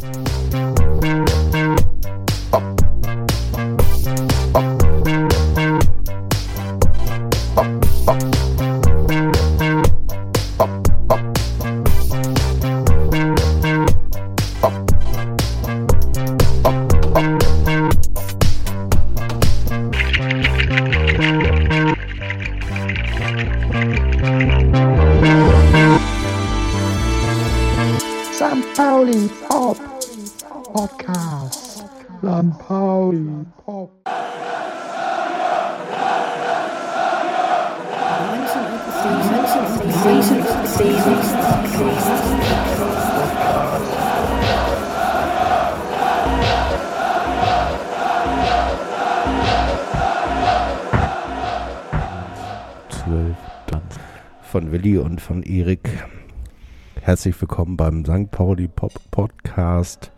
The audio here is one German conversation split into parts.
St. Herzlich willkommen beim St. Pauli Pop Podcast,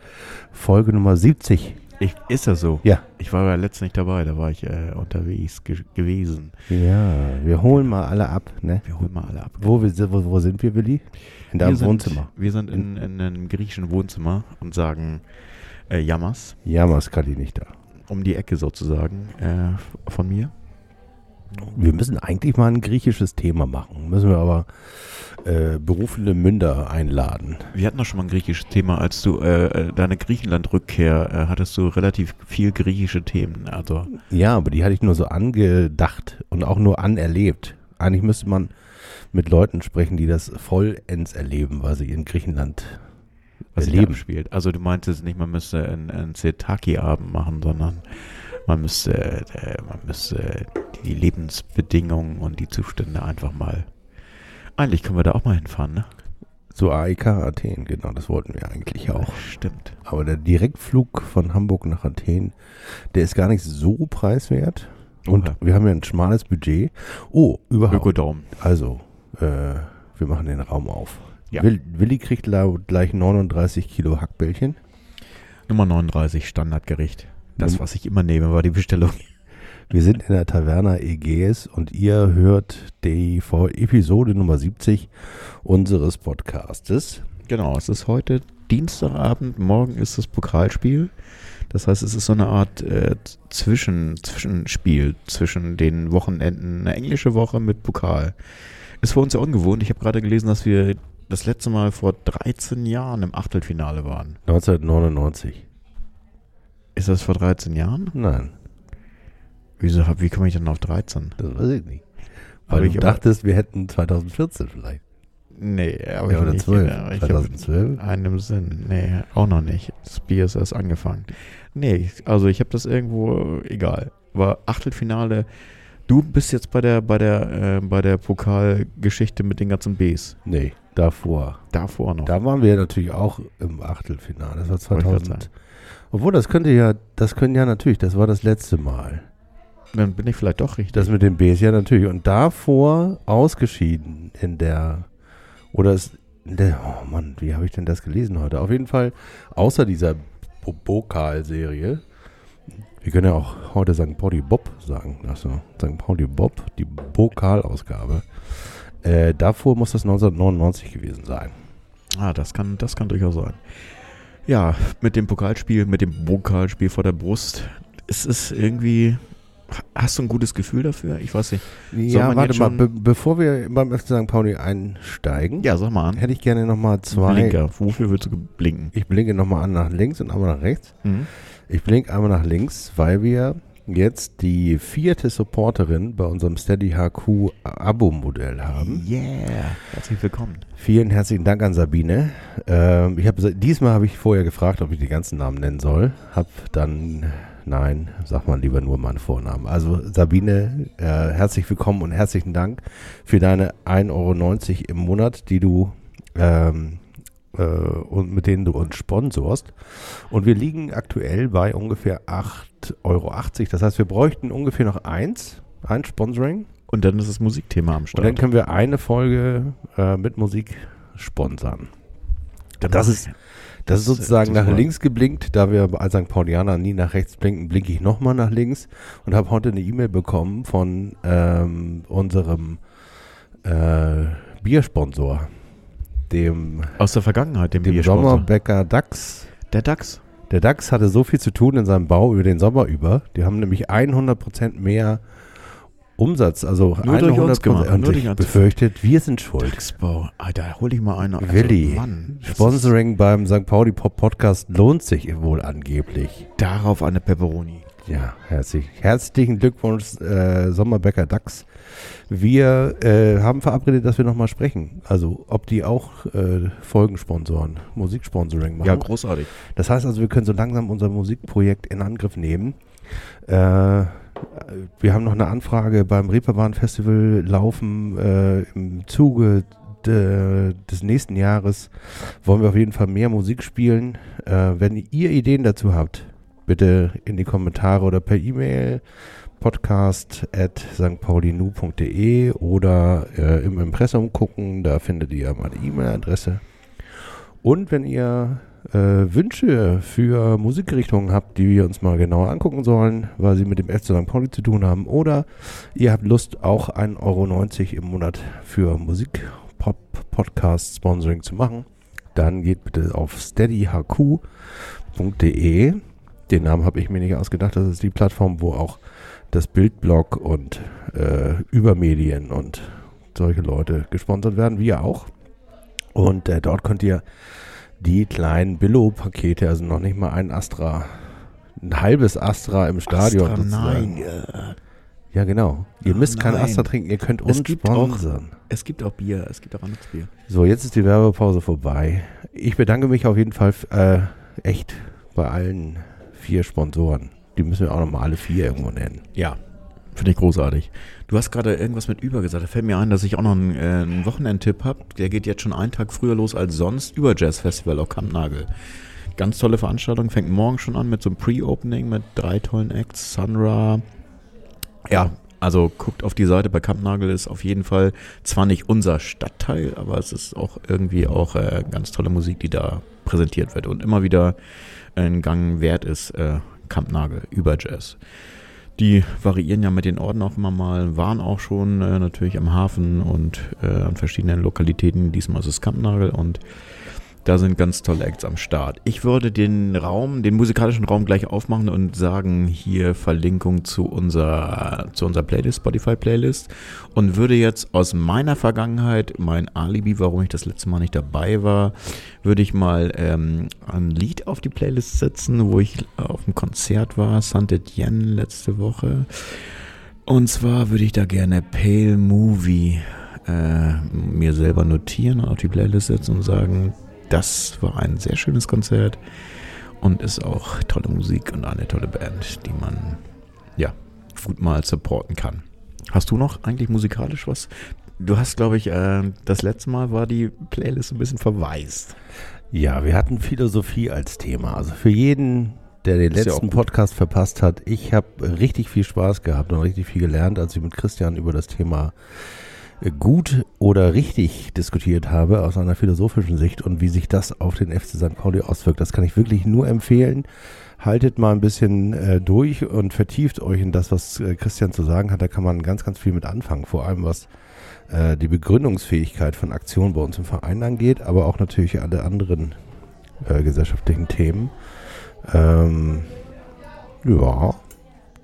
Folge Nummer 70. Ich, ist das so? Ja. Ich war ja letztens nicht dabei, da war ich äh, unterwegs ge gewesen. Ja, wir holen mal alle ab, ne? Wir holen mal alle ab. Wo, wir, si- wo, wo sind wir, Willi? In deinem wir sind, Wohnzimmer. Wir sind in, in einem griechischen Wohnzimmer und sagen äh, Jammers, Ja, Maskali nicht da. um die Ecke sozusagen äh, von mir. Wir müssen eigentlich mal ein griechisches Thema machen. Müssen wir aber äh, berufene Münder einladen. Wir hatten doch schon mal ein griechisches Thema, als du äh, äh, deine Griechenland-Rückkehr äh, hattest du relativ viel griechische Themen. Also Ja, aber die hatte ich nur so angedacht und auch nur anerlebt. Eigentlich müsste man mit Leuten sprechen, die das vollends erleben, weil sie in Griechenland was erleben. abspielt. Also du meintest nicht, man müsste einen, einen Zetaki-Abend machen, sondern man müsste, äh, man müsste die Lebensbedingungen und die Zustände einfach mal. Eigentlich können wir da auch mal hinfahren, ne? Zu AEK Athen, genau, das wollten wir eigentlich auch. Stimmt. Aber der Direktflug von Hamburg nach Athen, der ist gar nicht so preiswert. Und Oha. wir haben ja ein schmales Budget. Oh, überhaupt. Ökodom. Also, äh, wir machen den Raum auf. Ja. Will, Willi kriegt gleich 39 Kilo Hackbällchen. Nummer 39, Standardgericht. Das, Num- was ich immer nehme, war die Bestellung. Wir sind in der Taverna Ägäis und ihr hört die Episode Nummer 70 unseres Podcastes. Genau, es ist heute Dienstagabend, morgen ist das Pokalspiel. Das heißt, es ist so eine Art äh, Zwischen, Zwischenspiel zwischen den Wochenenden. Eine englische Woche mit Pokal. Ist für uns ja ungewohnt. Ich habe gerade gelesen, dass wir das letzte Mal vor 13 Jahren im Achtelfinale waren. 1999. Ist das vor 13 Jahren? Nein, Wieso, wie komme ich denn auf 13? das weiß ich nicht. Aber Weil ich du aber- dachtest, wir hätten 2014 vielleicht. Nee, aber Ja, ich oder nicht. 12. Ja, ich hab 2012. einem Sinn. Nee, auch noch nicht. Das Bier ist erst angefangen. Nee, also ich habe das irgendwo, egal. War Achtelfinale. Du bist jetzt bei der, bei der, äh, bei der Pokalgeschichte mit den ganzen Bs. Nee, davor. Davor noch. Da waren wir natürlich auch im Achtelfinale. Das war Wollte ich grad 2000. Obwohl, das könnte ja, das können ja natürlich, das war das letzte Mal. Dann bin ich vielleicht doch richtig. Das mit den Bs, ja natürlich. Und davor ausgeschieden in der, oder in der, oh Mann, wie habe ich denn das gelesen heute? Auf jeden Fall, außer dieser Pokal-Serie, wir können ja auch heute St. Pauli Bob sagen, also St. Pauli Bob, die Pokalausgabe. Äh, davor muss das 1999 gewesen sein. ah, das kann, das kann durchaus sein. Ja, mit dem Pokalspiel, mit dem Pokalspiel vor der Brust. Es ist irgendwie. Hast du ein gutes Gefühl dafür? Ich weiß nicht. Ja, man warte mal, be bevor wir beim FC St. Pauli einsteigen, Ja, sag mal an. hätte ich gerne nochmal zwei. Blinker. Wofür willst du blinken? Ich blinke nochmal an nach links und einmal nach rechts. Mhm. Ich blinke einmal nach links, weil wir jetzt die vierte Supporterin bei unserem Steady HQ Abo-Modell haben. Yeah. Herzlich willkommen. Vielen herzlichen Dank an Sabine. Ähm, ich habe diesmal habe ich vorher gefragt, ob ich die ganzen Namen nennen soll. Hab dann nein, sag mal lieber nur meinen Vornamen. Also Sabine, äh, herzlich willkommen und herzlichen Dank für deine 1,90 Euro im Monat, die du ähm, äh, und mit denen du uns sponsorst. Und wir liegen aktuell bei ungefähr 8,80 Euro. Das heißt, wir bräuchten ungefähr noch eins, ein Sponsoring. Und dann ist das Musikthema am Und dann Start. können wir eine Folge äh, mit Musik sponsern. Das ist, das ist sozusagen nach links geblinkt, da wir als St. Paulianer nie nach rechts blinken, blinke ich nochmal nach links und habe heute eine E-Mail bekommen von ähm, unserem äh, Biersponsor, dem, Aus der Vergangenheit, dem, dem. Sommerbäcker DAX. Der DAX. Der DAX hatte so viel zu tun in seinem Bau über den Sommer über. Die haben nämlich 100% mehr Umsatz, also Nur durch uns 100%. gemacht, Und nur ich durch befürchtet, wir sind schuld. DAX-Bau. Da hol ich mal einer. Also, Willi, Mann, Sponsoring beim St. Pauli Pop Podcast lohnt sich wohl angeblich. Darauf eine Pepperoni. Ja, herzlich, herzlichen Glückwunsch, äh, Sommerbäcker DAX. Wir äh, haben verabredet, dass wir nochmal sprechen. Also, ob die auch äh, Folgen sponsoren, Musiksponsoring machen. Ja, großartig. Das heißt also, wir können so langsam unser Musikprojekt in Angriff nehmen. Äh, wir haben noch eine Anfrage beim Reeperbahn Festival laufen. Äh, Im Zuge de, des nächsten Jahres wollen wir auf jeden Fall mehr Musik spielen. Äh, wenn ihr Ideen dazu habt, bitte in die Kommentare oder per E-Mail podcast at stpaulinu.de oder äh, im Impressum gucken, da findet ihr meine E-Mail-Adresse. Und wenn ihr äh, Wünsche für Musikrichtungen habt, die wir uns mal genauer angucken sollen, weil sie mit dem FC St. Pauli zu tun haben, oder ihr habt Lust, auch 1,90 Euro im Monat für Musik-Pop-Podcast-Sponsoring zu machen, dann geht bitte auf steadyhq.de. Den Namen habe ich mir nicht ausgedacht. Das ist die Plattform, wo auch das Bildblog und äh, Übermedien und solche Leute gesponsert werden, wir auch. Und äh, dort könnt ihr die kleinen Billo-Pakete, also noch nicht mal ein Astra, ein halbes Astra im Stadion. Astra, sozusagen. nein. Ja, genau. Ihr Ach, müsst kein. Astra trinken, ihr könnt Es uns auch- sponsern. Es gibt auch Bier. Es gibt auch anderes Bier. So, jetzt ist die Werbepause vorbei. Ich bedanke mich auf jeden Fall äh, echt bei allen vier Sponsoren. Die müssen wir auch nochmal alle vier irgendwo nennen. Ja. Finde ich großartig. Du hast gerade irgendwas mit über gesagt. Da fällt mir ein, dass ich auch noch einen, äh, einen Wochenendtipp habe. Der geht jetzt schon einen Tag früher los als sonst. Über Jazz Festival auf Kampnagel. Ganz tolle Veranstaltung. Fängt morgen schon an mit so einem Pre-Opening mit drei tollen Acts. Sunra. Ja, also guckt auf die Seite bei Kampnagel ist auf jeden Fall zwar nicht unser Stadtteil, aber es ist auch irgendwie auch äh, ganz tolle Musik, die da präsentiert wird und immer wieder ein Gang wert ist. Äh, Kampnagel über Jazz. Die variieren ja mit den Orten auch immer mal, waren auch schon äh, natürlich am Hafen und äh, an verschiedenen Lokalitäten. Diesmal ist es Kampnagel und da sind ganz tolle Acts am Start. Ich würde den Raum, den musikalischen Raum gleich aufmachen und sagen, hier Verlinkung zu unserer, zu unserer Playlist, Spotify-Playlist. Und würde jetzt aus meiner Vergangenheit, mein Alibi, warum ich das letzte Mal nicht dabei war, würde ich mal ähm, ein Lied auf die Playlist setzen, wo ich auf dem Konzert war, Saint-Etienne letzte Woche. Und zwar würde ich da gerne Pale Movie äh, mir selber notieren und auf die Playlist setzen und sagen, das war ein sehr schönes Konzert und ist auch tolle Musik und eine tolle Band, die man ja gut mal supporten kann. Hast du noch eigentlich musikalisch was? Du hast, glaube ich, äh, das letzte Mal war die Playlist ein bisschen verwaist. Ja, wir hatten Philosophie als Thema. Also für jeden, der den Ist ja letzten gut. Podcast verpasst hat, ich habe richtig viel Spaß gehabt und richtig viel gelernt, als ich mit Christian über das Thema äh, gut oder richtig diskutiert habe aus einer philosophischen Sicht und wie sich das auf den FC St. Pauli auswirkt. Das kann ich wirklich nur empfehlen. Haltet mal ein bisschen äh, durch und vertieft euch in das, was äh, Christian zu sagen hat. Da kann man ganz, ganz viel mit anfangen. Vor allem was äh, die Begründungsfähigkeit von Aktionen bei uns im Verein angeht, aber auch natürlich alle anderen äh, gesellschaftlichen Themen. Ähm, ja.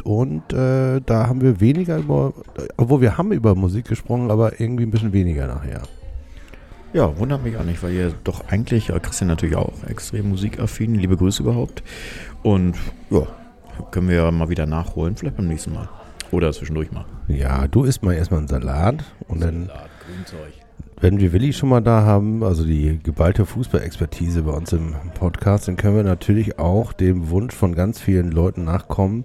Und äh, da haben wir weniger über, obwohl wir haben über Musik gesprochen, aber irgendwie ein bisschen weniger nachher. Ja, wundert mich auch nicht, weil ihr doch eigentlich, äh, Christian natürlich auch, extrem musikaffin. Liebe Grüße überhaupt. Und ja, können wir ja mal wieder nachholen, vielleicht beim nächsten Mal. Oder zwischendurch mal. Ja, du isst mal erstmal einen Salat und dann, Salat, Grünzeug. wenn wir Willi schon mal da haben, also die geballte Fußballexpertise bei uns im Podcast, dann können wir natürlich auch dem Wunsch von ganz vielen Leuten nachkommen,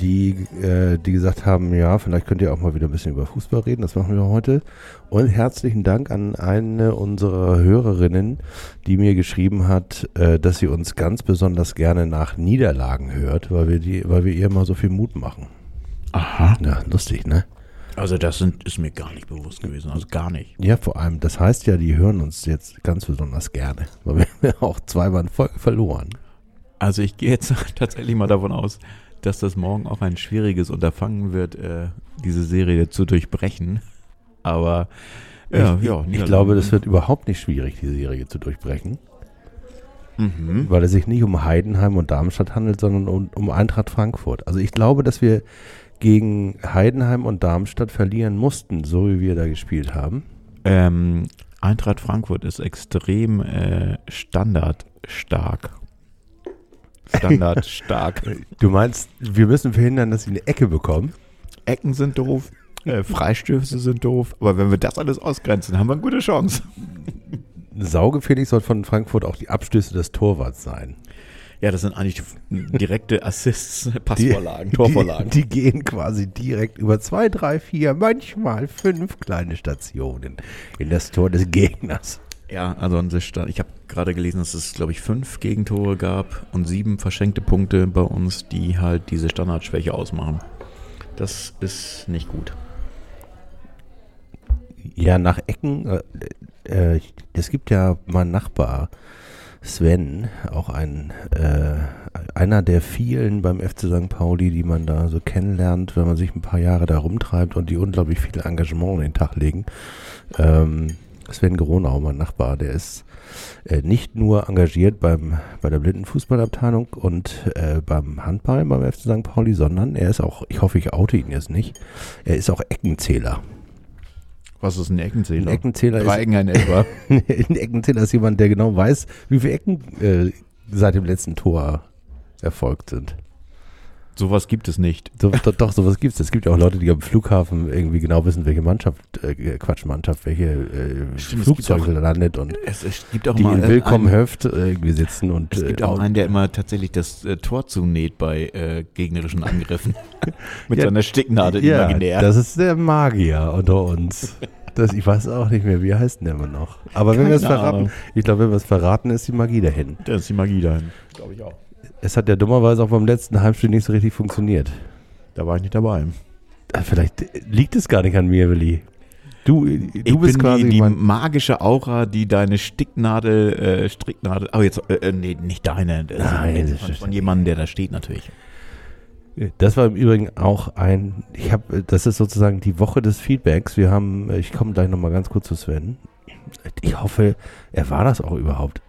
die, äh, die gesagt haben, ja, vielleicht könnt ihr auch mal wieder ein bisschen über Fußball reden. Das machen wir heute. Und herzlichen Dank an eine unserer Hörerinnen, die mir geschrieben hat, äh, dass sie uns ganz besonders gerne nach Niederlagen hört, weil wir die, weil wir ihr mal so viel Mut machen. Aha. Ja, lustig, ne? Also das sind, ist mir gar nicht bewusst gewesen. Also gar nicht. Ja, vor allem, das heißt ja, die hören uns jetzt ganz besonders gerne, weil wir haben ja auch zweimal in Folge verloren. Also ich gehe jetzt tatsächlich mal davon aus, dass das morgen auch ein schwieriges Unterfangen wird, äh, diese Serie zu durchbrechen. Aber ja, ich, ja, ich glaube, das wird überhaupt nicht schwierig, die Serie zu durchbrechen. Mhm. weil es sich nicht um Heidenheim und Darmstadt handelt, sondern um, um Eintracht Frankfurt. Also ich glaube, dass wir gegen Heidenheim und Darmstadt verlieren mussten, so wie wir da gespielt haben. Ähm, Eintracht Frankfurt ist extrem äh, standardstark. Standardstark. Du meinst, wir müssen verhindern, dass sie eine Ecke bekommen? Ecken sind doof, äh, Freistöße sind doof, aber wenn wir das alles ausgrenzen, haben wir eine gute Chance. Saugefährlich soll von Frankfurt auch die Abstöße des Torwarts sein. Ja, das sind eigentlich direkte Assists, Die, Passvorlagen, Torvorlagen. Die, die gehen quasi direkt über zwei, drei, vier, manchmal fünf kleine Stationen in das Tor des Gegners. Ja, also an sich, ich habe gerade gelesen, dass es, glaube ich, fünf Gegentore gab und sieben verschenkte Punkte bei uns, die halt diese Standardschwäche ausmachen. Das ist nicht gut. Ja, nach Ecken, äh, äh, es gibt ja mein Nachbar Sven, auch ein äh, einer der vielen beim FC St. Pauli, die man da so kennenlernt, wenn man sich ein paar Jahre da rumtreibt und die unglaublich viel Engagement an den Tag legen. Ähm, Sven Gronau, mein Nachbar, der ist äh, nicht nur engagiert beim, bei der Blindenfußballabteilung und äh, beim Handball beim FC St. Pauli, sondern er ist auch, ich hoffe, ich oute ihn jetzt nicht, er ist auch Eckenzähler. Was ist ein Eckenzähler? Ein Eckenzähler Drei ist, Ecken, ein Elfer. ein Eckenzähler ist jemand, der genau weiß, wie viele Ecken äh, seit dem letzten Tor erfolgt sind. Sowas gibt es nicht. So, doch, doch, sowas gibt's. Es gibt ja auch Leute, die am Flughafen irgendwie genau wissen, welche Mannschaft, äh, Quatsch, Mannschaft, welche äh, Stimmt, es Flugzeug gibt landet und Es, es gibt auch die mal in äh, Willkommen Höft äh, irgendwie sitzen und Es gibt äh, auch einen, der immer tatsächlich das äh, Tor zunäht bei äh, gegnerischen Angriffen. Mit Ja, seiner Sticknadel ja, imaginär. das ist der Magier unter uns. Das, ich weiß auch nicht mehr, wie heißt denn der immer noch? Aber wenn wir es Keine verraten, Ahnung. ich glaube, wenn wir es verraten, ist die Magie dahin. Da ist die Magie dahin. Glaube ich auch. Es hat ja dummerweise auch beim letzten Heimspiel nicht so richtig funktioniert. Da war ich nicht dabei. Ah, Vielleicht liegt es gar nicht an mir, Willi. Du, du ich bist bin quasi die, die magische Aura, die deine Sticknadel, äh, Stricknadel, oh jetzt, äh, äh, nee, nicht deine, Nein, von, von jemandem, der da steht natürlich. Das war im Übrigen auch ein, ich habe, das ist sozusagen die Woche des Feedbacks. Wir haben, ich komme gleich nochmal ganz kurz zu Sven. Ich hoffe, er war das auch überhaupt.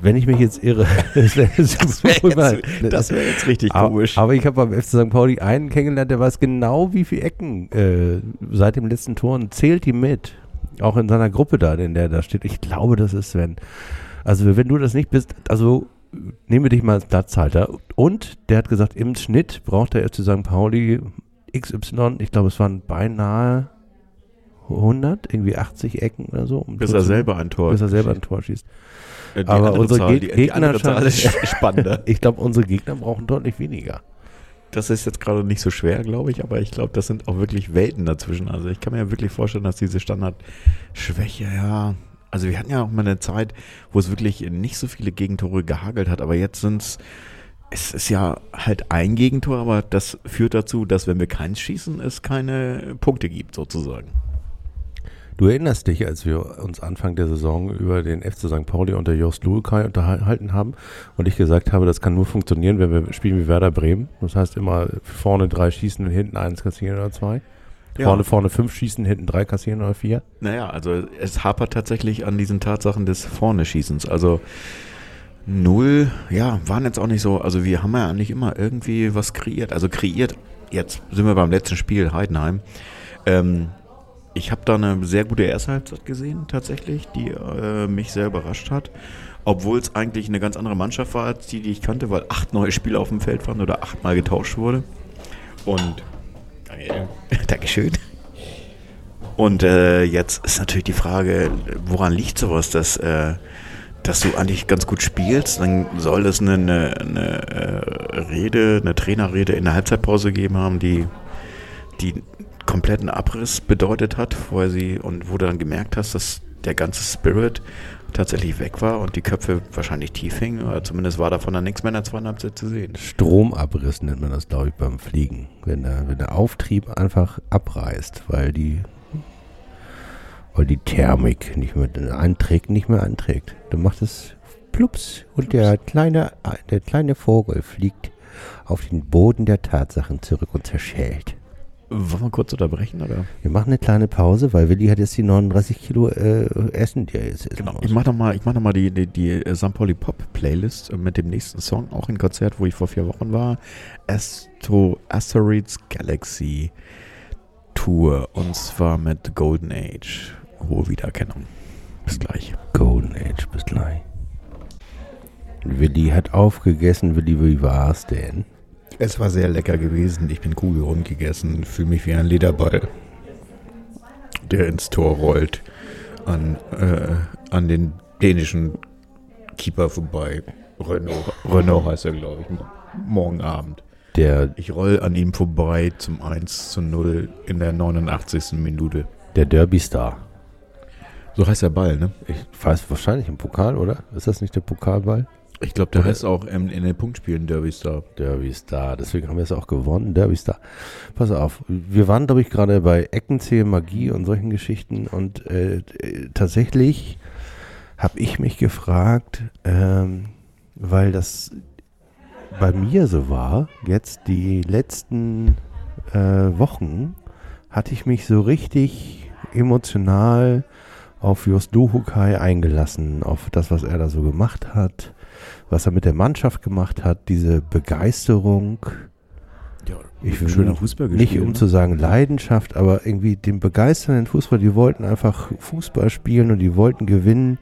Wenn ich mich jetzt irre, das wäre das wäre jetzt richtig aber, komisch. aber ich habe beim FC St. Pauli einen kennengelernt, der weiß genau, wie viele Ecken äh, seit dem letzten Tor und zählt die mit. Auch in seiner Gruppe da, in der da steht. Ich glaube, das ist Sven. Also wenn du das nicht bist, also nehmen wir dich mal als Platzhalter. Und der hat gesagt, im Schnitt braucht der FC St. Pauli XY, ich glaube, es waren beinahe 100, irgendwie 80 Ecken oder so. um bis er selber ein Tor bis er selber ein Tor schießt. Äh, die aber unsere Zahl, Geg- die, die Gegner Zahl ist spannender. Ich glaube, unsere Gegner brauchen deutlich weniger. Das ist jetzt gerade nicht so schwer, glaube ich, aber ich glaube, das sind auch wirklich Welten dazwischen. Also ich kann mir ja wirklich vorstellen, dass diese Standardschwäche, ja. Also wir hatten ja auch mal eine Zeit, wo es wirklich nicht so viele Gegentore gehagelt hat, aber jetzt sind es, es ist ja halt ein Gegentor, aber das führt dazu, dass wenn wir keins schießen, es keine Punkte gibt, sozusagen. Du erinnerst dich, als wir uns Anfang der Saison über den FC St. Pauli unter Jost Lukai unterhalten haben und ich gesagt habe, das kann nur funktionieren, wenn wir spielen wie Werder Bremen. Das heißt immer vorne drei schießen und hinten eins kassieren oder zwei. Ja. Vorne, vorne fünf schießen, hinten drei kassieren oder vier. Naja, also es hapert tatsächlich an diesen Tatsachen des Vorne-Schießens. Also null, ja, waren jetzt auch nicht so. Also wir haben ja eigentlich immer irgendwie was kreiert. Also kreiert, jetzt sind wir beim letzten Spiel, Heidenheim. Ähm, ich habe da eine sehr gute erste Halbzeit gesehen, tatsächlich, die äh, mich sehr überrascht hat. Obwohl es eigentlich eine ganz andere Mannschaft war als die, die ich kannte, weil acht neue Spieler auf dem Feld waren oder achtmal getauscht wurde. Und Dankeschön. Und äh, jetzt ist natürlich die Frage, woran liegt sowas, dass, äh, dass du eigentlich ganz gut spielst? Dann soll es eine, eine, eine äh, Rede, eine Trainerrede in der Halbzeitpause gegeben haben, die, die kompletten Abriss bedeutet hat, vorher sie und wo du dann gemerkt hast, dass der ganze Spirit tatsächlich weg war und die Köpfe wahrscheinlich tief hingen, oder zumindest war davon dann nichts mehr in der zweiten Halbzeit zu sehen. Stromabriss nennt man das, glaube ich, beim Fliegen. Wenn der, wenn der Auftrieb einfach abreißt, weil die, weil die Thermik nicht mehr einträgt, nicht mehr einträgt. Dann macht es plups und der kleine, der kleine Vogel fliegt auf den Boden der Tatsachen zurück und zerschellt. Wollen wir kurz unterbrechen, oder? Wir machen eine kleine Pause, weil Willi hat jetzt die 39 Kilo äh, Essen, die er jetzt essen Genau. muss. Ich mache nochmal mach noch mal die, die, die äh, St. Pauli Pop Playlist mit dem nächsten Song, auch ein Konzert, wo ich vor vier Wochen war. Astro Asteroids Galaxy Tour. Und zwar mit Golden Age. Hohe Wiedererkennung. Bis gleich. Golden Age, bis gleich. Willi hat aufgegessen. Willi, wie war's denn? Es war sehr lecker gewesen. Ich bin kugelrund gegessen, fühle mich wie ein Lederball, der ins Tor rollt, an, äh, an den dänischen Keeper vorbei. Renault, Renault heißt er, glaube ich, mo- morgen Abend. Der, Ich roll an ihm vorbei zum 1 zu 0 in der 89. Minute. der Derby-Star. So heißt der Ball, ne? Ich weiß wahrscheinlich im Pokal, oder? Ist das nicht der Pokalball? Ich glaube, der Oder- heißt auch in, in den Punktspielen Derby Star. Derby-Star. Deswegen haben wir es auch gewonnen. Derby-Star. Pass auf. Wir waren, glaube ich, gerade bei Eckenzähl, Magie und solchen Geschichten. Und äh, tatsächlich habe ich mich gefragt, ähm, weil das bei mir so war, jetzt die letzten äh, Wochen, hatte ich mich so richtig emotional auf Just Luhukai eingelassen, auf das, was er da so gemacht hat, was er mit der Mannschaft gemacht hat, diese Begeisterung, Ja, Ich will schöner Fußball nicht gespielt, um ne? zu sagen Leidenschaft, aber irgendwie den begeisternden Fußball, die wollten einfach Fußball spielen und die wollten gewinnen.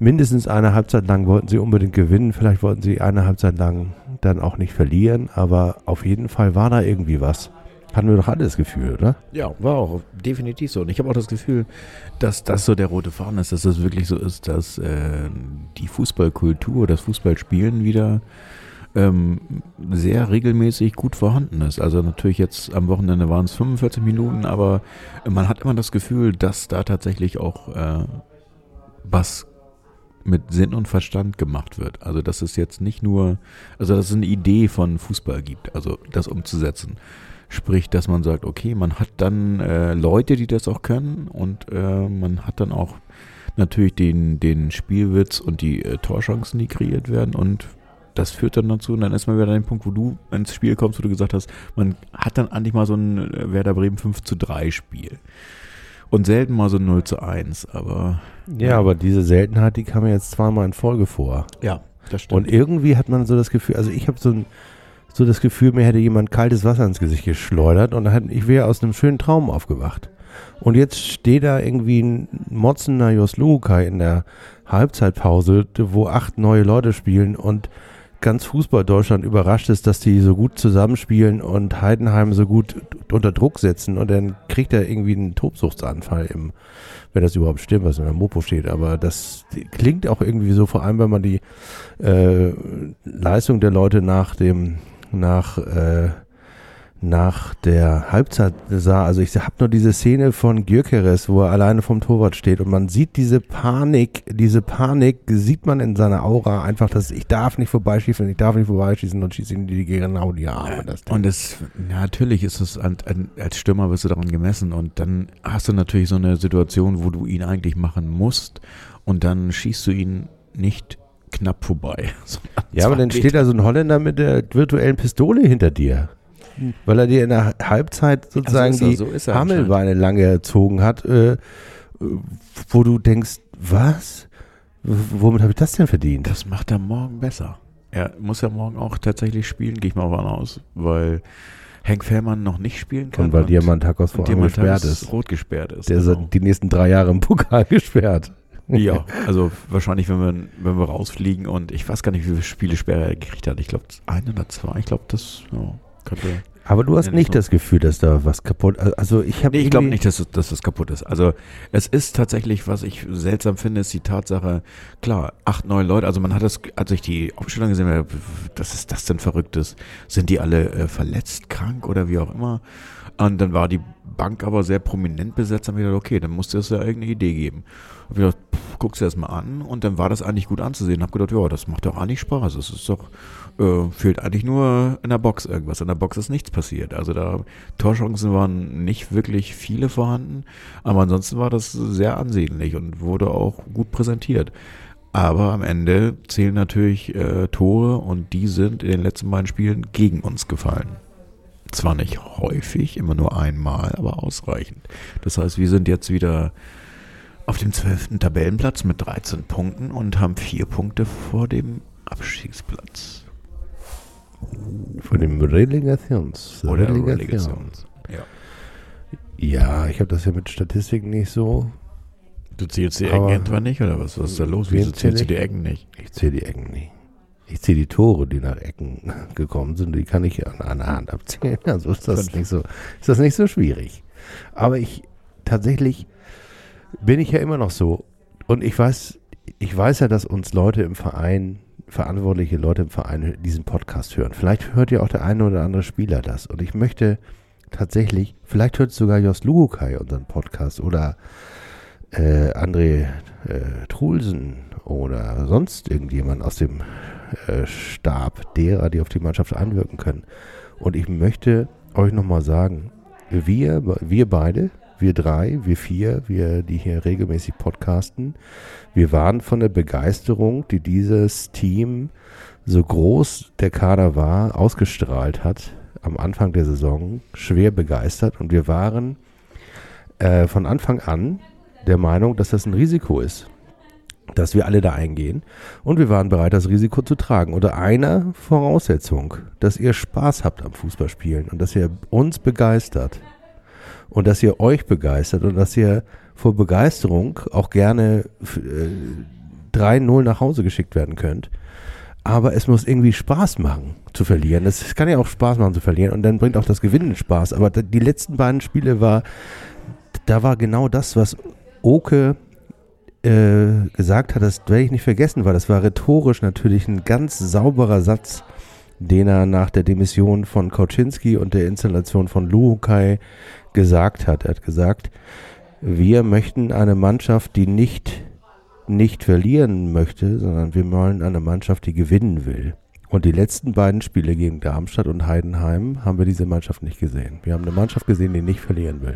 Mindestens eine Halbzeit lang wollten sie unbedingt gewinnen, vielleicht wollten sie eine Halbzeit lang dann auch nicht verlieren, aber auf jeden Fall war da irgendwie was. Hatten wir doch alle das Gefühl, oder? Ja, war auch definitiv so. Und ich habe auch das Gefühl, dass das so der rote Faden ist, dass das wirklich so ist, dass äh, die Fußballkultur, das Fußballspielen wieder ähm, sehr regelmäßig gut vorhanden ist. Also natürlich jetzt am Wochenende waren es 45 Minuten, aber man hat immer das Gefühl, dass da tatsächlich auch äh, was mit Sinn und Verstand gemacht wird. Also dass es jetzt nicht nur, also dass es eine Idee von Fußball gibt, also das umzusetzen. Sprich, dass man sagt, okay, man hat dann äh, Leute, die das auch können und äh, man hat dann auch natürlich den, den Spielwitz und die äh, Torchancen, die kreiert werden und das führt dann dazu und dann ist man wieder an dem Punkt, wo du ins Spiel kommst, wo du gesagt hast, man hat dann eigentlich mal so ein äh, Werder Bremen 5 zu 3 Spiel. Und selten mal so ein 0 zu 1, aber Ja, aber diese Seltenheit, die kam mir jetzt zweimal in Folge vor. ja, das Und irgendwie hat man so das Gefühl, also ich habe so, ein, so das Gefühl, mir hätte jemand kaltes Wasser ins Gesicht geschleudert und hat, ich wäre aus einem schönen Traum aufgewacht. Und jetzt steht da irgendwie ein motzender Jos Luhukai in der Halbzeitpause, wo acht neue Leute spielen und ganz Fußball Deutschland überrascht ist, dass die so gut zusammenspielen und Heidenheim so gut unter Druck setzen und dann kriegt er irgendwie einen Tobsuchtsanfall im, wenn das überhaupt stimmt, was in der Mopo steht. Aber das klingt auch irgendwie so, vor allem wenn man die äh, Leistung der Leute nach dem, nach, äh, nach der Halbzeit sah. Also ich habe nur diese Szene von Gyökeres, wo er alleine vom Torwart steht und man sieht diese Panik, diese Panik sieht man in seiner Aura einfach, dass ich darf nicht vorbeischießen, ich darf nicht vorbeischießen und schieße ihm die genau die Arme. Das. Und es, natürlich ist es, an, an, als Stürmer wirst du daran gemessen und dann hast du natürlich so eine Situation, wo du ihn eigentlich machen musst und dann schießt du ihn nicht knapp vorbei. sondern Ja, aber dann Meter. steht da so ein Holländer mit der virtuellen Pistole hinter dir. Weil er dir in der Halbzeit sozusagen ist er, die so er Hammelbeine lange erzogen hat, äh, wo du denkst, was? W- Womit habe ich das denn verdient? Das macht er morgen besser. Er muss ja morgen auch tatsächlich spielen, gehe ich mal davon aus, weil Henk Fährmann noch nicht spielen kann. Und weil Diamant Hackos vor und allem gesperrt ist. rot gesperrt ist. Der ist genau. die nächsten drei Jahre im Pokal gesperrt. Ja, also wahrscheinlich, wenn wir, wenn wir rausfliegen und ich weiß gar nicht, wie viele Spielesperre er gekriegt hat. Ich glaube, ein oder zwei. Ich glaube, das ja, könnte. Aber du hast nicht das Gefühl, dass da was kaputt Also ich habe Nee, ich glaube nicht, dass, dass das kaputt ist. Also es ist tatsächlich, was ich seltsam finde, ist die Tatsache, klar, acht, neun Leute, also man hat das, als ich die Aufstellung gesehen habe, was ist das denn Verrücktes? Sind die alle äh, verletzt, krank oder wie auch immer? Und dann war die Bank aber sehr prominent besetzt, dann habe ich gedacht, okay, dann musste es ja irgendeine Idee geben. Hab ich gedacht, pff, guck's dir das mal an und dann war das eigentlich gut anzusehen. Hab gedacht, ja, das macht doch eigentlich Spaß. Es ist doch, äh, fehlt eigentlich nur in der Box irgendwas. In der Box ist nichts passiert. Also da Torchancen waren nicht wirklich viele vorhanden, aber ansonsten war das sehr ansehnlich und wurde auch gut präsentiert. Aber am Ende zählen natürlich äh, Tore und die sind in den letzten beiden Spielen gegen uns gefallen. Zwar nicht häufig, immer nur einmal, aber ausreichend. Das heißt, wir sind jetzt wieder auf dem 12. Tabellenplatz mit 13 Punkten und haben vier Punkte vor dem Abstiegsplatz. Von dem Relegations. Oder Relegation. Ja. Ja, ich habe das ja mit Statistiken nicht so. Du zählst die Ecken etwa nicht, oder was? Was ist da los? Wieso zähl zählst du die Ecken nicht? Ich zähle die Ecken nicht. Ich zähle die Tore, die nach Ecken gekommen sind. Die kann ich an einer Hand abzählen. Also ist das Fünf. nicht so, ist das nicht so schwierig. Aber ich tatsächlich bin ich ja immer noch so. Und ich weiß, ich weiß ja, dass uns Leute im Verein, verantwortliche Leute im Verein diesen Podcast hören. Vielleicht hört ja auch der eine oder andere Spieler das. Und ich möchte tatsächlich, vielleicht hört sogar Jos Lugukai unseren Podcast oder äh, André äh, Trulsen oder sonst irgendjemand aus dem äh, Stab derer, die auf die Mannschaft einwirken können. Und ich möchte euch nochmal sagen, wir, wir beide, wir drei, wir vier, wir, die hier regelmäßig podcasten, wir waren von der Begeisterung, die dieses Team, so groß der Kader war, ausgestrahlt hat am Anfang der Saison, schwer begeistert. Und wir waren äh, von Anfang an der Meinung, dass das ein Risiko ist, dass wir alle da eingehen. Und wir waren bereit, das Risiko zu tragen. Unter einer Voraussetzung, dass ihr Spaß habt am Fußballspielen und dass ihr uns begeistert und dass ihr euch begeistert und dass ihr vor Begeisterung auch gerne äh, 3-0 nach Hause geschickt werden könnt. Aber es muss irgendwie Spaß machen zu verlieren. Es kann ja auch Spaß machen zu verlieren und dann bringt auch das Gewinnen Spaß. Aber die letzten beiden Spiele war, da war genau das, was Oke äh, gesagt hat, das werde ich nicht vergessen, weil das war rhetorisch natürlich ein ganz sauberer Satz, den er nach der Demission von Kauczynski und der Installation von Luhukai gesagt hat. Er hat gesagt, wir möchten eine Mannschaft, die nicht, nicht verlieren möchte, sondern wir wollen eine Mannschaft, die gewinnen will. Und die letzten beiden Spiele gegen Darmstadt und Heidenheim haben wir diese Mannschaft nicht gesehen. Wir haben eine Mannschaft gesehen, die nicht verlieren will.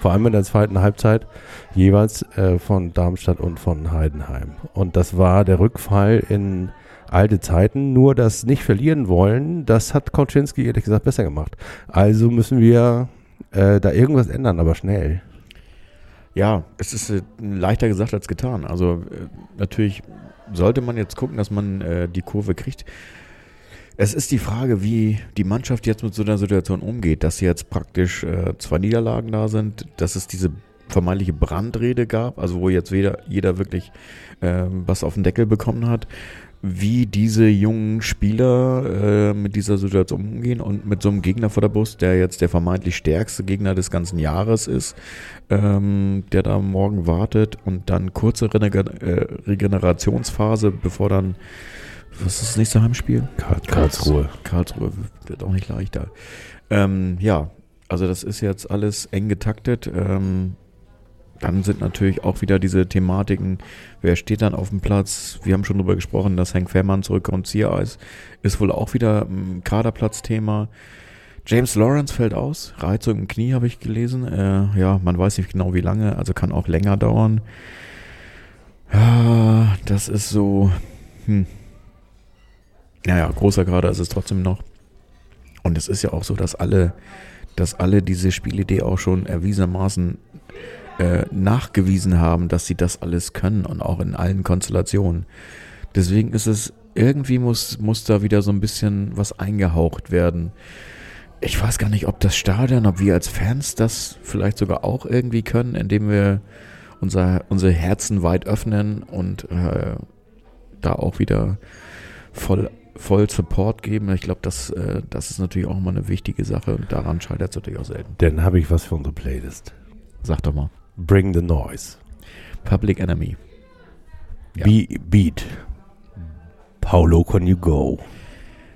Vor allem in der zweiten Halbzeit jeweils äh, von Darmstadt und von Heidenheim. Und das war der Rückfall in alte Zeiten. Nur das nicht verlieren wollen, das hat Kauczynski ehrlich gesagt besser gemacht. Also müssen wir äh, da irgendwas ändern, aber schnell. Ja, es ist äh, leichter gesagt als getan. Also äh, natürlich sollte man jetzt gucken, dass man äh, die Kurve kriegt. Es ist die Frage, wie die Mannschaft jetzt mit so einer Situation umgeht, dass jetzt praktisch äh, zwei Niederlagen da sind, dass es diese vermeintliche Brandrede gab, also wo jetzt jeder, jeder wirklich äh, was auf den Deckel bekommen hat, wie diese jungen Spieler äh, mit dieser Situation umgehen und mit so einem Gegner vor der Brust, der jetzt der vermeintlich stärkste Gegner des ganzen Jahres ist, ähm, der da morgen wartet und dann kurze Reneger äh, Regenerationsphase, bevor dann, was ist das nächste Heimspiel? Karlsruhe. Karlsruhe wird auch nicht leichter. Ähm, ja, also das ist jetzt alles eng getaktet. Ähm, dann sind natürlich auch wieder diese Thematiken, wer steht dann auf dem Platz? Wir haben schon darüber gesprochen, dass Hank Fährmann zurückkommt. Ziereis ist wohl auch wieder ein Kaderplatzthema. James Lawrence fällt aus. Reizung im Knie habe ich gelesen. Äh, ja, man weiß nicht genau wie lange, also kann auch länger dauern. Ja, das ist so. Hm. Naja, großer Kader ist es trotzdem noch. Und es ist ja auch so, dass alle, dass alle diese Spielidee auch schon erwiesenermaßen äh, nachgewiesen haben, dass sie das alles können und auch in allen Konstellationen. Deswegen ist es, irgendwie muss, muss da wieder so ein bisschen was eingehaucht werden. Ich weiß gar nicht, ob das Stadion, ob wir als Fans das vielleicht sogar auch irgendwie können, indem wir unser, unsere Herzen weit öffnen und äh, da auch wieder voll, voll Support geben. Ich glaube, das, äh, das ist natürlich auch immer eine wichtige Sache und daran scheitert es natürlich auch selten. Dann habe ich was für unsere Playlist. Sag doch mal. Bring the Noise. Public Enemy. Ja. Be Beat. Paulo Can You Go.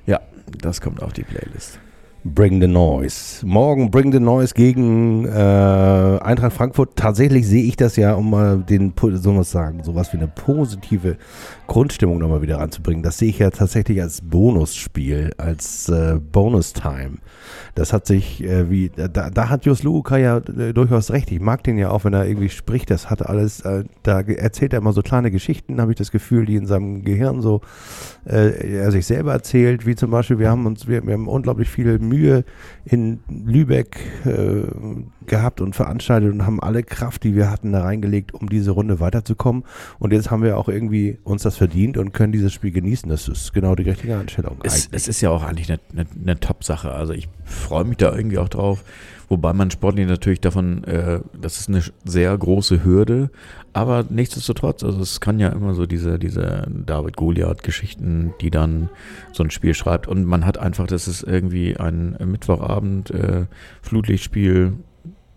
Ja, das kommt auf die Playlist. Bring the Noise. Morgen Bring the Noise gegen äh, Eintracht Frankfurt. Tatsächlich sehe ich das ja, um mal den, so was sagen, sowas wie eine positive Grundstimmung nochmal wieder ranzubringen. Das sehe ich ja tatsächlich als Bonusspiel, als äh, Bonus-Time. Das hat sich, äh, wie, da, da hat Jos Luuka ja äh, durchaus recht. Ich mag den ja auch, wenn er irgendwie spricht. Das hat alles, äh, da erzählt er immer so kleine Geschichten, habe ich das Gefühl, die in seinem Gehirn so äh, er sich selber erzählt, wie zum Beispiel, wir haben uns, wir, wir haben unglaublich viel Mühe Mühe in Lübeck äh, gehabt und veranstaltet und haben alle Kraft, die wir hatten, da reingelegt, um diese Runde weiterzukommen. Und jetzt haben wir auch irgendwie uns das verdient und können dieses Spiel genießen. Das ist genau die richtige Einstellung. Es, es ist ja auch eigentlich eine, eine, eine Top-Sache. Also ich freue mich da irgendwie auch drauf. Wobei man sportlich natürlich davon, äh, das ist eine sehr große Hürde, aber nichtsdestotrotz, also es kann ja immer so diese, diese David Goliath-Geschichten, die dann so ein Spiel schreibt. Und man hat einfach, das ist irgendwie ein Mittwochabend, äh, Flutlichtspiel,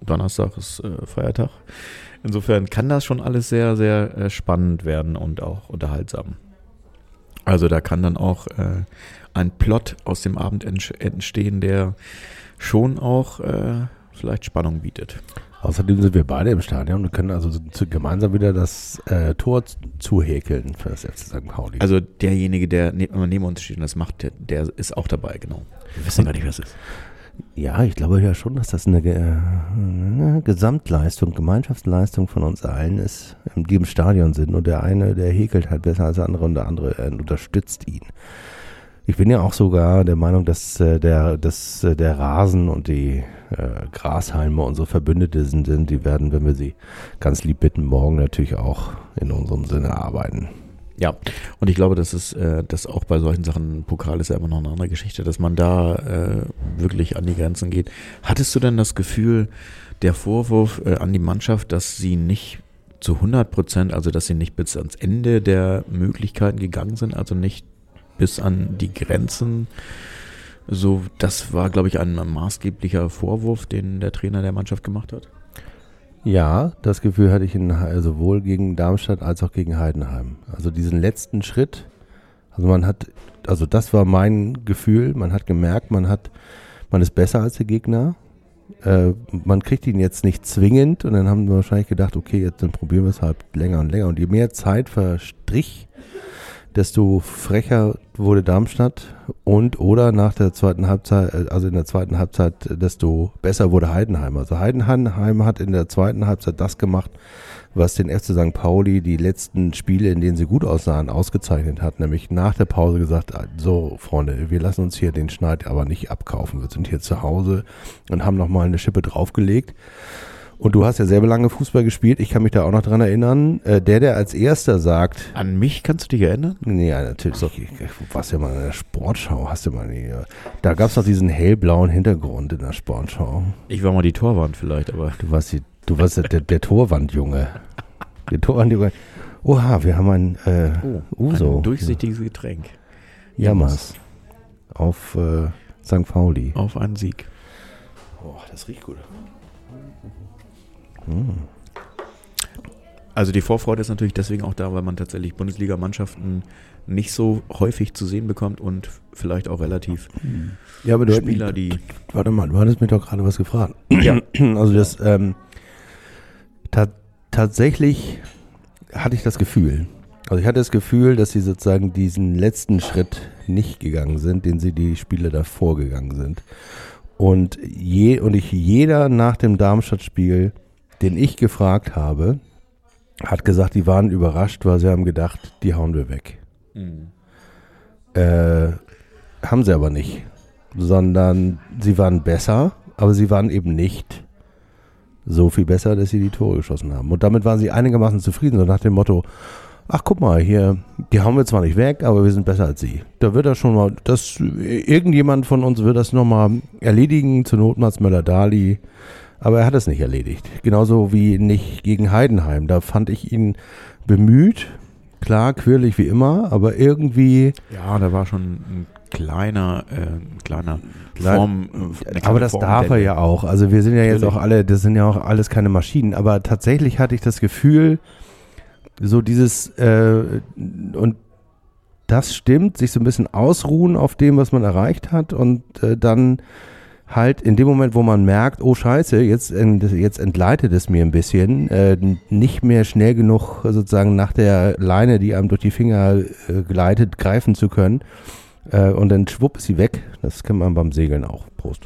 Donnerstag ist äh, Feiertag. Insofern kann das schon alles sehr, sehr äh, spannend werden und auch unterhaltsam. Also da kann dann auch äh, ein Plot aus dem Abend entstehen, der schon auch äh, vielleicht Spannung bietet. Außerdem sind wir beide im Stadion und können also gemeinsam wieder das äh, Tor zuhäkeln für das FC St. Pauli. Also derjenige, der ne neben uns steht und das macht, der, der ist auch dabei, genau. Wir wissen gar nicht, was es ist. Ja, ich glaube ja schon, dass das eine, eine, Gesamtleistung, Gemeinschaftsleistung von uns allen ist, die im Stadion sind. Und der eine, der häkelt halt besser als der andere und der andere äh, unterstützt ihn. Ich bin ja auch sogar der Meinung, dass äh, der, dass, äh, der Rasen und die äh, Grashalme unsere Verbündete sind. Die werden, wenn wir sie ganz lieb bitten, morgen natürlich auch in unserem Sinne arbeiten. Ja, und ich glaube, dass es, äh, dass auch bei solchen Sachen, Pokal ist ja immer noch eine andere Geschichte, dass man da äh, wirklich an die Grenzen geht. Hattest du denn das Gefühl, der Vorwurf äh, an die Mannschaft, dass sie nicht zu 100 Prozent, also dass sie nicht bis ans Ende der Möglichkeiten gegangen sind, also nicht bis an die Grenzen. So, das war, glaube ich, ein maßgeblicher Vorwurf, den der Trainer der Mannschaft gemacht hat. Ja, das Gefühl hatte ich in, sowohl gegen Darmstadt als auch gegen Heidenheim. Also diesen letzten Schritt, also man hat, also das war mein Gefühl, man hat gemerkt, man hat, man ist besser als der Gegner. Äh, man kriegt ihn jetzt nicht zwingend und dann haben wir wahrscheinlich gedacht, okay, jetzt dann probieren wir es halt länger und länger. Und je mehr Zeit verstrich, desto frecher wurde Darmstadt und oder nach der zweiten Halbzeit, äh, also in der zweiten Halbzeit, desto besser wurde Heidenheim. Also Heidenheim hat in der zweiten Halbzeit das gemacht, was den FC St. Pauli die letzten Spiele, in denen sie gut aussahen, ausgezeichnet hat. Nämlich nach der Pause gesagt, so Freunde, wir lassen uns hier den Schneid aber nicht abkaufen. Wir sind hier zu Hause und haben nochmal eine Schippe draufgelegt. Und du hast ja selber lange Fußball gespielt. Ich kann mich da auch noch dran erinnern. Äh, der, der als erster sagt. An mich kannst du dich erinnern? Nee, ja, natürlich. So. Ich, warst ja mal in der Sportschau, hast du mal die. Da gab es noch diesen hellblauen Hintergrund in der Sportschau. Ich war mal die Torwand vielleicht, aber. Du warst, die, du warst der, der Torwandjunge. Der Torwandjunge. Oha, wir haben ein äh, oh, Uso. Ein durchsichtiges Getränk. Jammers. Auf äh, St. Pauli. Auf einen Sieg. Boah, das riecht gut. Also die Vorfreude ist natürlich deswegen auch da, weil man tatsächlich Bundesligamannschaften nicht so häufig zu sehen bekommt und vielleicht auch relativ ja, aber du Spieler, die. Warte mal, du hattest mir doch gerade was gefragt. Ja. Also das ähm, ta tatsächlich hatte ich das Gefühl. Also ich hatte das Gefühl, dass sie sozusagen diesen letzten Schritt nicht gegangen sind, den sie die Spiele davor gegangen sind. Und je und ich jeder nach dem Darmstadt-Spiel den ich gefragt habe, hat gesagt, die waren überrascht, weil sie haben gedacht, die hauen wir weg. Mhm. Äh, haben sie aber nicht, sondern sie waren besser, aber sie waren eben nicht so viel besser, dass sie die Tore geschossen haben. Und damit waren sie einigermaßen zufrieden, so nach dem Motto, ach guck mal, hier, die hauen wir zwar nicht weg, aber wir sind besser als sie. Da wird das schon mal, das, irgendjemand von uns wird das nochmal erledigen, zur Not Möller-Dali, aber er hat es nicht erledigt. Genauso wie nicht gegen Heidenheim. Da fand ich ihn bemüht, klar, quirlig wie immer, aber irgendwie. Ja, da war schon ein kleiner, äh, kleiner Form. Äh, aber das Form darf er ja auch. Also wir sind ja jetzt auch alle, das sind ja auch alles keine Maschinen. Aber tatsächlich hatte ich das Gefühl, so dieses äh, und das stimmt, sich so ein bisschen ausruhen auf dem, was man erreicht hat und äh, dann halt in dem Moment, wo man merkt, oh scheiße, jetzt, jetzt entgleitet es mir ein bisschen, äh, nicht mehr schnell genug sozusagen nach der Leine, die einem durch die Finger äh, gleitet, greifen zu können. Äh, und dann schwupp ist sie weg. Das kennt man beim Segeln auch. Prost.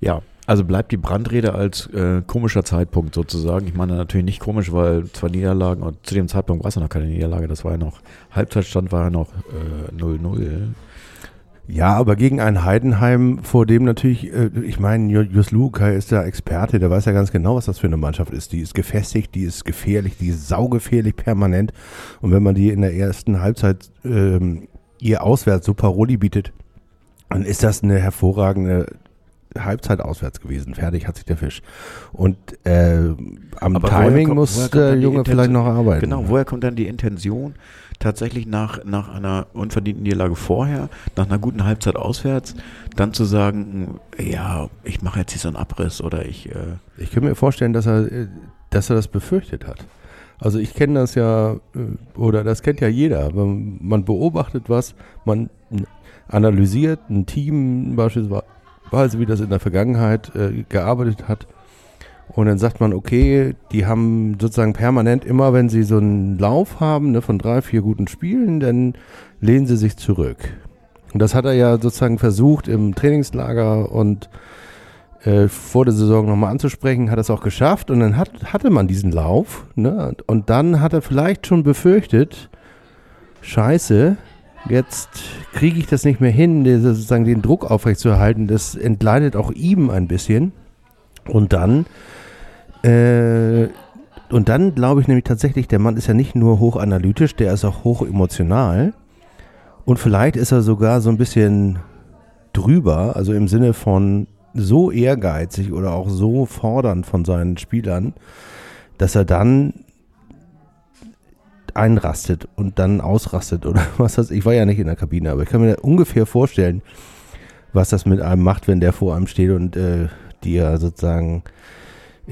Ja, also bleibt die Brandrede als äh, komischer Zeitpunkt sozusagen. Ich meine natürlich nicht komisch, weil zwei Niederlagen, und zu dem Zeitpunkt war es ja noch keine Niederlage, das war ja noch, Halbzeitstand war ja noch 0-0. Äh, Ja, aber gegen ein Heidenheim, vor dem natürlich, äh, ich meine, Ju- Jus Lukai ist der Experte, der weiß ja ganz genau, was das für eine Mannschaft ist. Die ist gefestigt, die ist gefährlich, die ist saugefährlich permanent. Und wenn man die in der ersten Halbzeit ähm, ihr auswärts so Paroli bietet, dann ist das eine hervorragende Halbzeit auswärts gewesen. Fertig hat sich der Fisch. Und äh, am Aber Timing kommt- muss der Junge vielleicht noch arbeiten. Genau, woher kommt dann die Intention, tatsächlich nach, nach einer unverdienten Niederlage vorher, nach einer guten Halbzeit auswärts, dann zu sagen, ja, ich mache jetzt hier so einen Abriss oder ich, äh, Ich kann mir vorstellen, dass er, äh, dass er das befürchtet hat. Also ich kenne das ja, äh, oder das kennt ja jeder. Man man beobachtet was, man analysiert ein Team beispielsweise, wie das in der Vergangenheit äh, gearbeitet hat. Und dann sagt man, okay, die haben sozusagen permanent immer, wenn sie so einen Lauf haben ne, von drei, vier guten Spielen, dann lehnen sie sich zurück. Und das hat er ja sozusagen versucht im Trainingslager und äh, vor der Saison nochmal anzusprechen, hat es auch geschafft und dann hat, hatte man diesen Lauf ne? und dann hat er vielleicht schon befürchtet, scheiße, jetzt kriege ich das nicht mehr hin, sozusagen den Druck aufrechtzuerhalten, das entgleitet auch ihm ein bisschen und dann äh, und dann glaube ich nämlich tatsächlich, der Mann ist ja nicht nur hochanalytisch, der ist auch hoch emotional und vielleicht ist er sogar so ein bisschen drüber, also im Sinne von so ehrgeizig oder auch so fordernd von seinen Spielern, dass er dann einrastet und dann ausrastet oder was das. Ich war ja nicht in der Kabine, aber ich kann mir ungefähr vorstellen, was das mit einem macht, wenn der vor einem steht und äh, dir sozusagen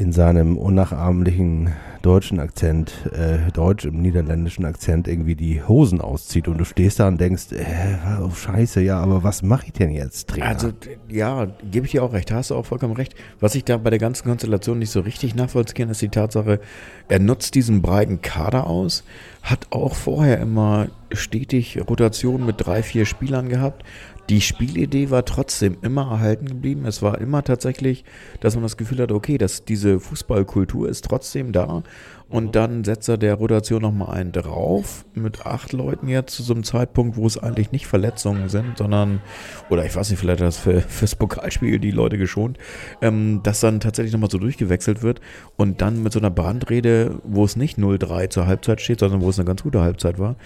in seinem unnachahmlichen deutschen Akzent, äh, deutsch im niederländischen Akzent irgendwie die Hosen auszieht und du stehst da und denkst, äh, oh Scheiße, ja, aber was mache ich denn jetzt, Trainer? Also, ja, gebe ich dir auch recht, hast du auch vollkommen recht. Was ich da bei der ganzen Konstellation nicht so richtig nachvollziehen kann, ist die Tatsache, er nutzt diesen breiten Kader aus, hat auch vorher immer stetig Rotation mit drei, vier Spielern gehabt. Die Spielidee war trotzdem immer erhalten geblieben. Es war immer tatsächlich, dass man das Gefühl hat, okay, dass diese Fußballkultur ist trotzdem da. Und dann setzt er der Rotation nochmal einen drauf mit acht Leuten jetzt zu so einem Zeitpunkt, wo es eigentlich nicht Verletzungen sind, sondern, oder ich weiß nicht, vielleicht hat das für, fürs Pokalspiel die Leute geschont, ähm, dass dann tatsächlich nochmal so durchgewechselt wird und dann mit so einer Brandrede, wo es nicht 0-3 zur Halbzeit steht, sondern wo es eine ganz gute Halbzeit war.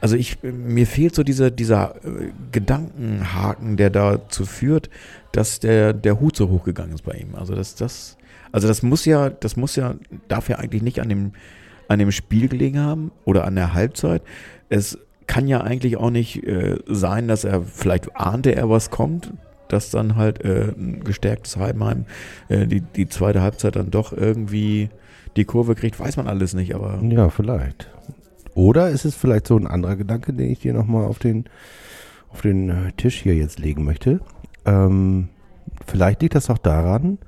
Also ich, mir fehlt so dieser, dieser äh, Gedankenhaken, der dazu führt, dass der, der Hut so hochgegangen ist bei ihm. Also das, das, also das muss ja, das muss ja, darf ja eigentlich nicht an dem, an dem Spiel gelegen haben oder an der Halbzeit. Es kann ja eigentlich auch nicht äh, sein, dass er, vielleicht ahnte er, was kommt, dass dann halt äh, ein gestärktes Heidenheim äh, die, die zweite Halbzeit dann doch irgendwie die Kurve kriegt, weiß man alles nicht, aber Ja, vielleicht. Oder ist es vielleicht so ein anderer Gedanke, den ich dir nochmal auf den, auf den äh, Tisch hier jetzt legen möchte? Ähm, vielleicht liegt das auch daran,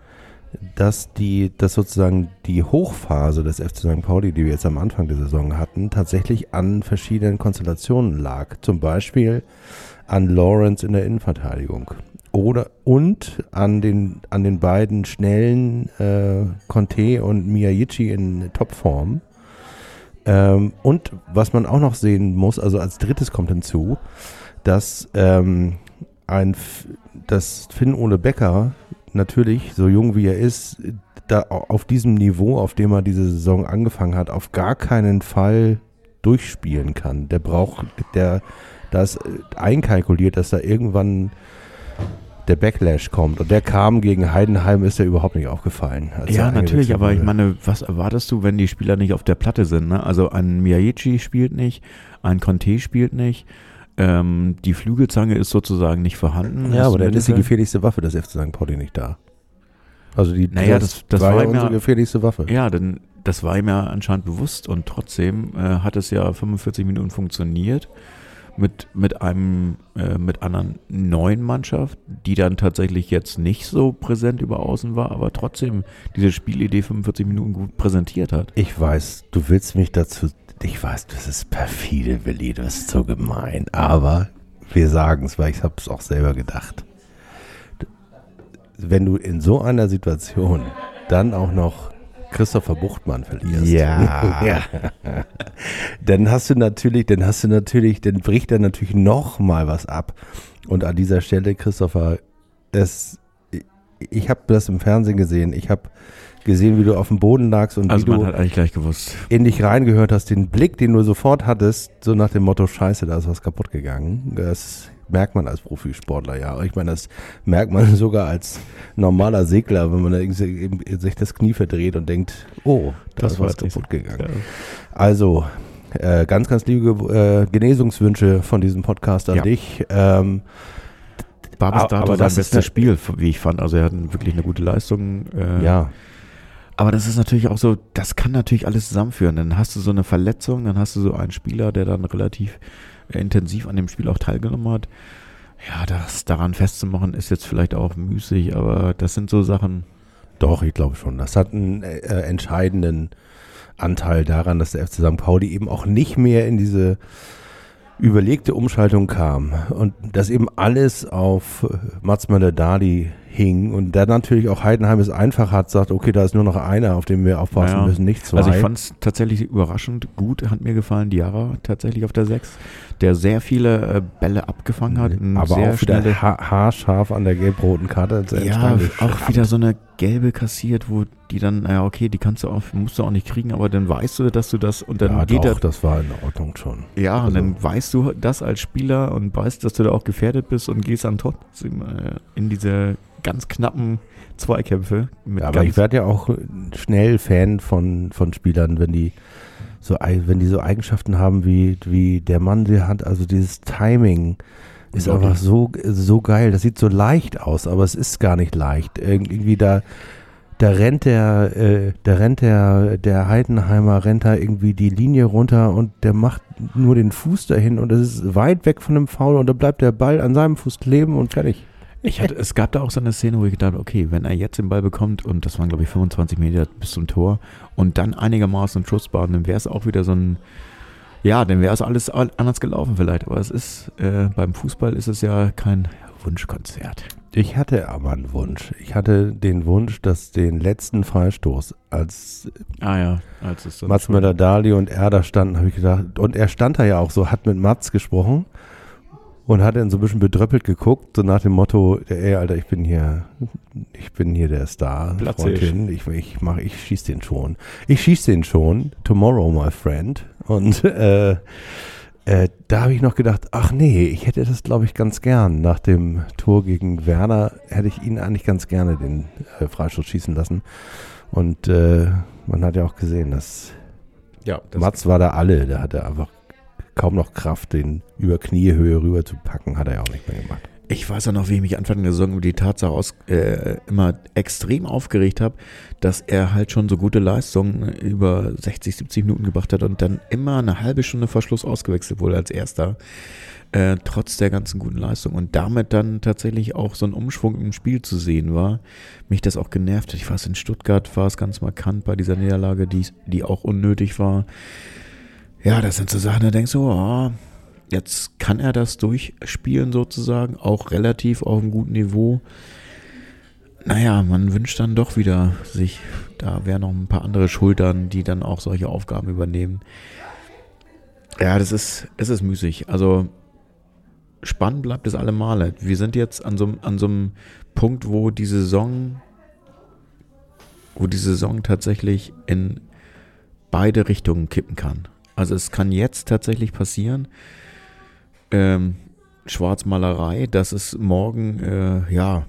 dass die, dass sozusagen die Hochphase des FC St. Pauli, die wir jetzt am Anfang der Saison hatten, tatsächlich an verschiedenen Konstellationen lag. Zum Beispiel an Lawrence in der Innenverteidigung. Oder und an den, an den beiden schnellen äh, Conte und Miyagichi in Topform. Ähm, und was man auch noch sehen muss, also als drittes kommt hinzu, dass ähm, ein dass Finn Ole Becker natürlich, so jung wie er ist, da au- auf diesem Niveau, auf dem er diese Saison angefangen hat, auf gar keinen Fall durchspielen kann. Der braucht, der, da ist äh, einkalkuliert, dass da irgendwann der Backlash kommt. Und der kam gegen Heidenheim, ist er überhaupt nicht aufgefallen. Ja, natürlich, aber ich meine, was erwartest du, wenn die Spieler nicht auf der Platte sind? Ne? Also ein Miyagichi spielt nicht, ein Conte spielt nicht, ähm, die Flügelzange ist sozusagen nicht vorhanden. Ja, aber dann ist die gefährlichste Waffe des FC St. Pauli nicht da. Also die Naja, das- das war war ja- unsere gefährlichste Waffe. Ja, denn das war ihm ja anscheinend bewusst und trotzdem äh, hat es ja 45 Minuten funktioniert mit, mit einem, äh, mit einer neuen Mannschaft, die dann tatsächlich jetzt nicht so präsent über außen war, aber trotzdem diese Spielidee 45 Minuten gut präsentiert hat. Ich weiß, du willst mich dazu. Ich weiß, das ist perfide, Willi, das ist so gemein. Aber wir sagen es, weil ich habe es auch selber gedacht. Wenn du in so einer Situation dann auch noch Christopher Buchtmann verlierst. Ja. dann hast du natürlich, dann hast du natürlich, dann bricht er natürlich noch mal was ab. Und an dieser Stelle, Christopher, es, ich habe das im Fernsehen gesehen. Ich habe gesehen, wie du auf dem Boden lagst und Also wie du eigentlich gleich gewusst. in dich reingehört hast, den Blick, den du sofort hattest, so nach dem Motto, scheiße, da ist was kaputt gegangen. Das merkt man als Profisportler, ja. Ich meine, das merkt man sogar als normaler Segler, wenn man da sich das Knie verdreht und denkt, oh, da Das ist war was kaputt gegangen. Ja. Also, äh, ganz, ganz liebe äh, Genesungswünsche von diesem Podcast an Ja. dich. Ähm, War Aber- dato aber sein bestes Spiel, wie ich fand. Also er hat wirklich eine gute Leistung. Äh, ja, Aber das ist natürlich auch so, das kann natürlich alles zusammenführen. Dann hast du so eine Verletzung, dann hast du so einen Spieler, der dann relativ äh, intensiv an dem Spiel auch teilgenommen hat. Ja, das daran festzumachen ist jetzt vielleicht auch müßig, aber das sind so Sachen. Doch, ich glaube schon. Das hat einen äh, entscheidenden Anteil daran, dass der FC St. Pauli eben auch nicht mehr in diese überlegte Umschaltung kam und dass eben alles auf äh, Mats Möller-Dali hing und dann natürlich auch Heidenheim es einfach hat, sagt, okay, da ist nur noch einer, auf den wir aufpassen Naja. müssen, nicht zwei. Also ich fand es tatsächlich überraschend gut, hat mir gefallen, Diarra tatsächlich auf der 6, der sehr viele äh, Bälle abgefangen hat. aber auch wieder ha haarscharf an der gelb-roten Karte. Ja, auch wieder so eine gelbe kassiert, wo die dann, naja, okay, die kannst du auch, musst du auch nicht kriegen, aber dann weißt du, dass du das und dann ja, geht doch, das war in Ordnung schon. Ja, und Also- dann weißt du das als Spieler und weißt, dass du da auch gefährdet bist und gehst dann trotzdem äh, in diese ganz knappen Zweikämpfe. Mit Ja, aber ich werde ja auch schnell Fan von, von Spielern, wenn die so wenn die so Eigenschaften haben wie, wie der Mann, der hat, also dieses Timing ist Unglaublich. einfach so, so geil. Das sieht so leicht aus, aber es ist gar nicht leicht. Irg- Irgendwie da, da rennt der, äh, da rennt der, der Heidenheimer, rennt da irgendwie die Linie runter und der macht nur den Fuß dahin und es ist weit weg von dem Foul und da bleibt der Ball an seinem Fuß kleben und fertig. Ich hatte, es gab da auch so eine Szene, wo ich gedacht okay, wenn er jetzt den Ball bekommt und das waren glaube ich 25 Meter bis zum Tor und dann einigermaßen Schussbahn, dann wäre es auch wieder so ein, ja, dann wäre es alles all- anders gelaufen vielleicht. Aber es ist, äh, beim Fußball ist es ja kein Wunschkonzert. Ich hatte aber einen Wunsch. Ich hatte den Wunsch, dass den letzten Freistoß, als Ah ja, als Mats Möller-Dali und er da standen, habe ich gedacht, und er stand da ja auch so, hat mit Mats gesprochen und hat dann so ein bisschen bedröppelt geguckt, so nach dem Motto, ey, Alter, ich bin hier, ich bin hier der Star, Freundin, ich, ich mach, ich schieß den schon. Ich schieß den schon, tomorrow, my friend. Und äh, äh, da habe ich noch gedacht, ach nee, ich hätte das, glaube ich, ganz gern. Nach dem Tor gegen Werner hätte ich ihn eigentlich ganz gerne den äh, Freistoß schießen lassen. Und äh, man hat ja auch gesehen, dass ja, Mats war da alle. Der hatte einfach kaum noch Kraft, den über Kniehöhe rüber zu packen, hat er ja auch nicht mehr gemacht. Ich weiß auch noch, wie ich mich Anfang der Saison über die Tatsache aus, äh, immer extrem aufgeregt habe, dass er halt schon so gute Leistungen über 60, 70 Minuten gebracht hat und dann immer eine halbe Stunde vor Schluss ausgewechselt wurde als erster, äh, trotz der ganzen guten Leistung. Und damit dann tatsächlich auch so ein Umschwung im Spiel zu sehen war, mich das auch genervt hat. Ich weiß, in Stuttgart war es ganz markant bei dieser Niederlage, die, die auch unnötig war. Ja, das sind so Sachen, da denkst du, oh, Jetzt kann er das durchspielen sozusagen, auch relativ auf einem guten Niveau. Naja, man wünscht dann doch wieder sich, da wären noch ein paar andere Schultern, die dann auch solche Aufgaben übernehmen. Ja, das ist, es ist müßig. Also spannend bleibt es alle Male. Wir sind jetzt an so, einem- an so einem Punkt, wo die Saison, wo die Saison tatsächlich in beide Richtungen kippen kann. Also es kann jetzt tatsächlich passieren, ähm, Schwarzmalerei, dass es morgen äh, ja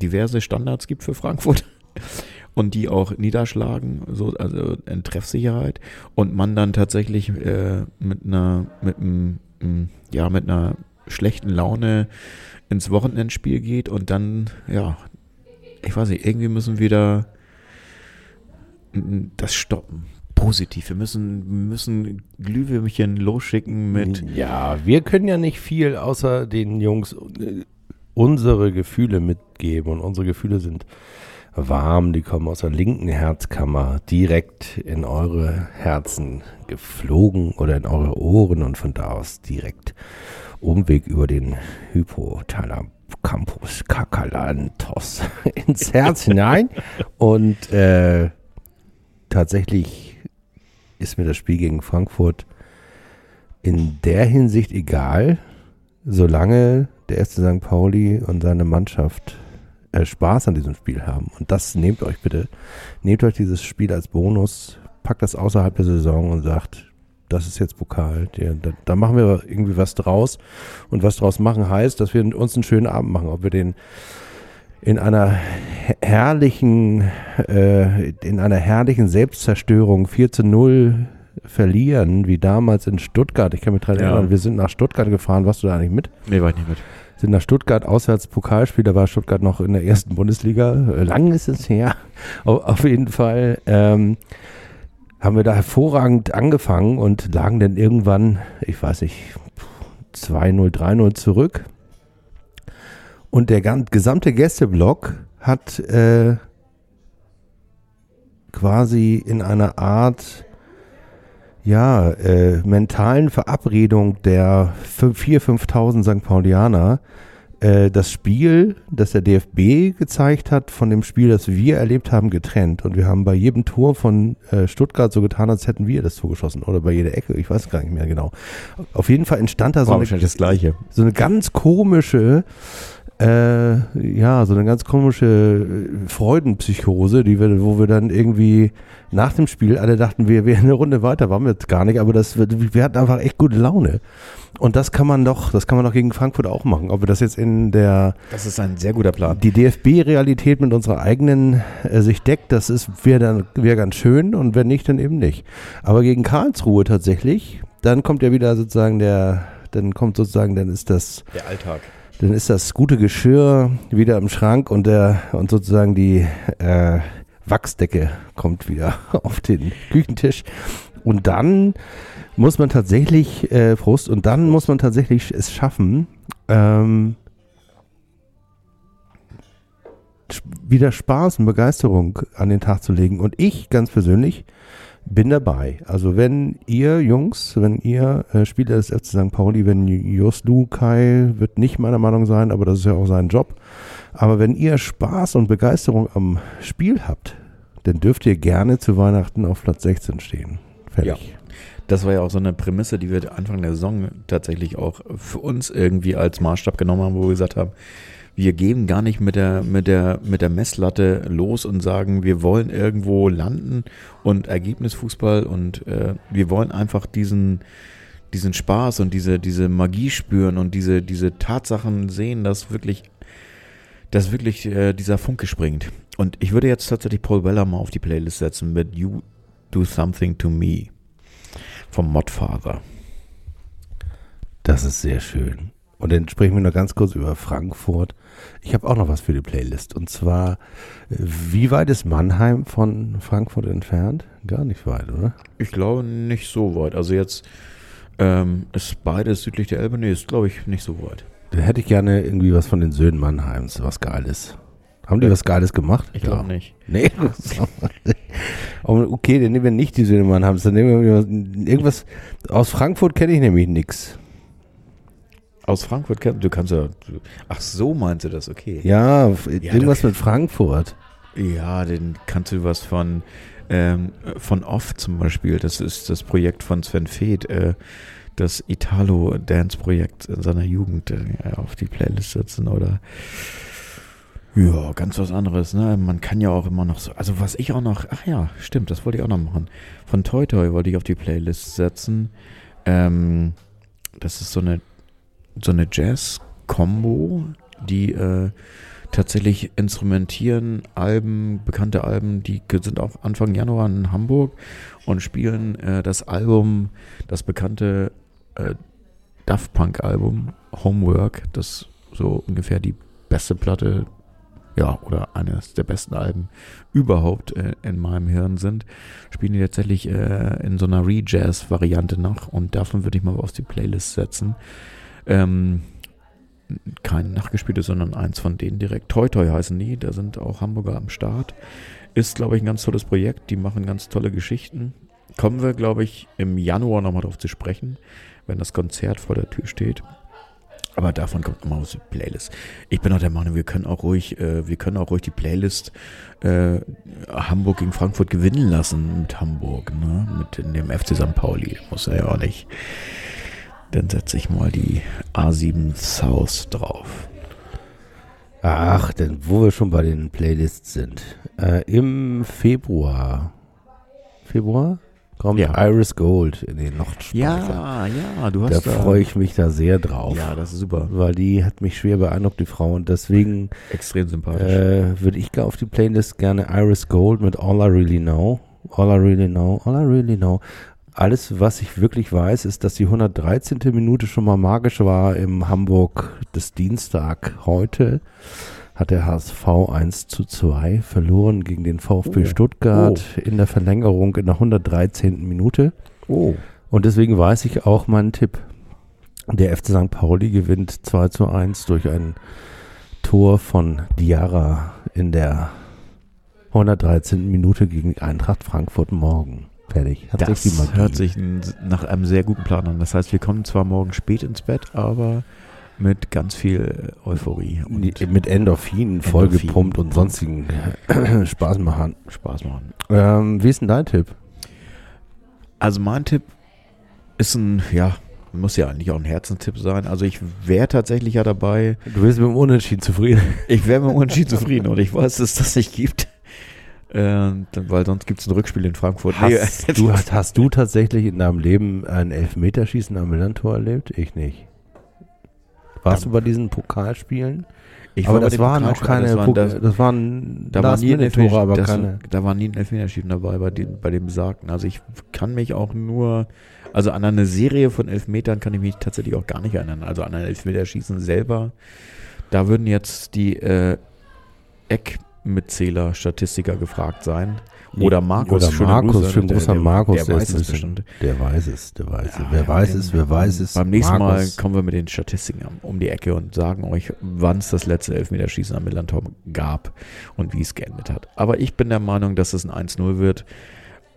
diverse Standards gibt für Frankfurt und die auch niederschlagen, so also in Treffsicherheit und man dann tatsächlich äh, mit einer mit einem m, ja mit einer schlechten Laune ins Wochenendspiel geht und dann ja ich weiß nicht irgendwie müssen wir da m, das stoppen positiv wir müssen müssen Glühwürmchen losschicken mit Ja, wir können ja nicht viel außer den Jungs äh, unsere Gefühle mitgeben. Und unsere Gefühle sind warm, die kommen aus der linken Herzkammer direkt in eure Herzen geflogen oder in eure Ohren und von da aus direkt Umweg über den Hypothalamus Kakalantos ins Herz hinein. Und äh, tatsächlich ist mir das Spiel gegen Frankfurt in der Hinsicht egal, solange der FC St. Pauli und seine Mannschaft äh, Spaß an diesem Spiel haben. Und das nehmt euch bitte. Nehmt euch dieses Spiel als Bonus, packt das außerhalb der Saison und sagt, das ist jetzt Pokal. Der, da, da machen wir irgendwie was draus. Und was draus machen heißt, dass wir uns einen schönen Abend machen. Ob wir den in einer herrlichen, äh, in einer herrlichen Selbstzerstörung 4 zu 0 verlieren, wie damals in Stuttgart. Ich kann mich daran Ja. erinnern, wir sind nach Stuttgart gefahren. Warst du da eigentlich mit? Nee, war ich nicht mit. sind nach Stuttgart auswärts Pokalspiel, da war Stuttgart noch in der ersten Bundesliga. Äh, Lang ist es her. Au- Auf jeden Fall ähm, haben wir da hervorragend angefangen und lagen dann irgendwann, ich weiß nicht, 2-0, 3-0 zurück. Und der gesamte Gästeblock hat äh, quasi in einer Art ja, äh, mentalen Verabredung der 4.000, 5.000 St. Paulianer äh, das Spiel, das der DFB gezeigt hat, von dem Spiel, das wir erlebt haben, getrennt. Und wir haben bei jedem Tor von äh, Stuttgart so getan, als hätten wir das Tor geschossen. Oder bei jeder Ecke, ich weiß gar nicht mehr genau. Auf jeden Fall entstand da so eine, wahrscheinlich das Gleiche. so eine ganz komische, äh, ja, so eine ganz komische äh, Freudenpsychose, die wir, wo wir dann irgendwie nach dem Spiel alle dachten, wir wären eine Runde weiter, waren wir jetzt gar nicht, aber das, wir hatten einfach echt gute Laune. Und das kann man doch, das kann man doch gegen Frankfurt auch machen. Ob wir das jetzt in der Das ist ein sehr guter Plan. die DFB-Realität mit unserer eigenen äh, sich deckt, das ist wäre dann wäre ganz schön und wenn nicht, dann eben nicht. Aber gegen Karlsruhe tatsächlich, dann kommt ja wieder sozusagen der, dann kommt sozusagen, dann ist das Der Alltag. Dann ist das gute Geschirr wieder im Schrank und der und sozusagen die äh, Wachsdecke kommt wieder auf den Küchentisch. Und dann muss man tatsächlich, äh, Prost, und dann muss man tatsächlich es schaffen, ähm, wieder Spaß und Begeisterung an den Tag zu legen. Und ich ganz persönlich bin dabei. Also wenn ihr Jungs, wenn ihr äh, Spieler des FC St. Pauli, wenn Jos Lukai wird nicht meiner Meinung sein, aber das ist ja auch sein Job. Aber wenn ihr Spaß und Begeisterung am Spiel habt, dann dürft ihr gerne zu Weihnachten auf Platz 16 stehen. Fertig. Das war ja auch so eine Prämisse, die wir Anfang der Saison tatsächlich auch für uns irgendwie als Maßstab genommen haben, wo wir gesagt haben, wir gehen gar nicht mit der, mit der, mit der Messlatte los und sagen, wir wollen irgendwo landen und Ergebnisfußball und äh, wir wollen einfach diesen, diesen Spaß und diese, diese Magie spüren und diese, diese Tatsachen sehen, dass wirklich, dass wirklich äh, dieser Funke springt. Und ich würde jetzt tatsächlich Paul Weller mal auf die Playlist setzen mit You Do Something to Me vom Modfather. Das ist sehr schön. Und dann sprechen wir noch ganz kurz über Frankfurt. Ich habe auch noch was für die Playlist. Und zwar, äh, wie weit ist Mannheim von Frankfurt entfernt? Gar nicht weit, oder? Ich glaube nicht so weit. Also jetzt ähm, ist beides südlich der Elbe. Nee, ist glaube ich nicht so weit. Da hätte ich gerne irgendwie was von den Söhnen Mannheims, was Geiles. Haben die Ja. was Geiles gemacht? Ich glaube nicht. Nee. Aber okay, dann nehmen wir nicht die Söhne Mannheims. Dann nehmen wir irgendwas. Aus Frankfurt kenne ich nämlich nichts. Aus Frankfurt, du kannst ja. Ach so, meinst du das? Okay. Ja, f- irgendwas mit Frankfurt. Ja, dann kannst du was von ähm, von Off zum Beispiel. Das ist das Projekt von Sven Feth, äh, das Italo-Dance-Projekt in seiner Jugend äh, auf die Playlist setzen oder ja, ganz was anderes. Ne? Man kann ja auch immer noch so, also was ich auch noch, ach ja, stimmt, das wollte ich auch noch machen. Von Toy Toy wollte ich auf die Playlist setzen. Ähm, das ist so eine so eine Jazz-Kombo, die äh, tatsächlich instrumentieren Alben, bekannte Alben, die sind auch Anfang Januar in Hamburg und spielen äh, das Album, das bekannte äh, Daft Punk Album Homework, das so ungefähr die beste Platte, ja, oder eines der besten Alben überhaupt äh, in meinem Hirn sind, spielen die tatsächlich äh, in so einer Re-Jazz-Variante nach und davon würde ich mal auf die Playlist setzen. Ähm, kein nachgespieltes, sondern eins von denen direkt. Toi Toi heißen die, da sind auch Hamburger am Start. Ist, glaube ich, ein ganz tolles Projekt, die machen ganz tolle Geschichten. Kommen wir, glaube ich, im Januar nochmal drauf zu sprechen, wenn das Konzert vor der Tür steht. Aber davon kommt nochmal aus der Playlist. Ich bin auch der Meinung, wir können auch ruhig, äh, wir können auch ruhig die Playlist äh, Hamburg gegen Frankfurt gewinnen lassen mit Hamburg, ne? Mit dem FC St. Pauli. Muss er ja auch nicht. Dann setze ich mal die A7 South drauf. Ach, denn wo wir schon bei den Playlists sind. Äh, Im Februar. Februar? Kommt Ja. Iris Gold in den Nachtspeicher. Ja, ja, du Da hast freue ich mich da sehr drauf. Ja, das ist super. Weil die hat mich schwer beeindruckt, die Frau. Und deswegen Extrem sympathisch. äh, würde ich auf die Playlist gerne Iris Gold mit All I Really Know. All I Really Know. All I Really Know. Alles, was ich wirklich weiß, ist, dass die 113. Minute schon mal magisch war im Hamburg des Dienstag heute. Hat der HSV 1 zu 2 verloren gegen den VfB Oh. Stuttgart in der Verlängerung in der 113. Minute. oh. Und deswegen weiß ich auch meinen Tipp. Der FC St. Pauli gewinnt 2 zu 1 durch ein Tor von Diarra in der 113. Minute gegen Eintracht Frankfurt morgen. Fertig. Hat Das Magie. hört sich nach einem sehr guten Plan an. Das heißt, wir kommen zwar morgen spät ins Bett, aber mit ganz viel Euphorie und Mit- mit Endorphin vollgepumpt und sonstigen Spaßmachern. Spaß machen. Ähm, wie ist denn dein Tipp? Also mein Tipp ist ein, ja, muss ja eigentlich auch ein Herzenstipp sein. Also ich wäre tatsächlich ja dabei. Du bist mit dem Unentschieden zufrieden. Ich wäre mit dem Unentschieden zufrieden und ich weiß, dass es das nicht gibt. Äh, dann- weil sonst gibt es ein Rückspiel in Frankfurt. Nee, Hast, du, hast, hast du tatsächlich in deinem Leben ein Elfmeterschießen am Millantor erlebt? Ich nicht. Warst Da- du bei diesen Pokalspielen? ich aber war das den waren auch keine, das waren, das, das waren da war nie ein aber das, keine. Da war nie ein Elfmeterschießen dabei bei dem, bei dem besagten. Also ich kann mich auch nur, also an eine Serie von Elfmetern kann ich mich tatsächlich auch gar nicht erinnern. Also an ein Elfmeterschießen selber. Da würden jetzt die äh, Eckmitzähler, Statistiker gefragt sein. Oder Markus. Oder schöne Markus, Grüße, schönen der- Gruß an Markus, Der, der weiß es bestimmt. Der weiß es, der weiß es. Ja, wer ja, weiß es, wer weiß es. Beim nächsten Markus. Mal kommen wir mit den Statistiken um- um die Ecke und sagen euch, wann es das letzte Elfmeterschießen am Millantor gab und wie es geendet hat. Aber ich bin der Meinung, dass es ein 1-0 wird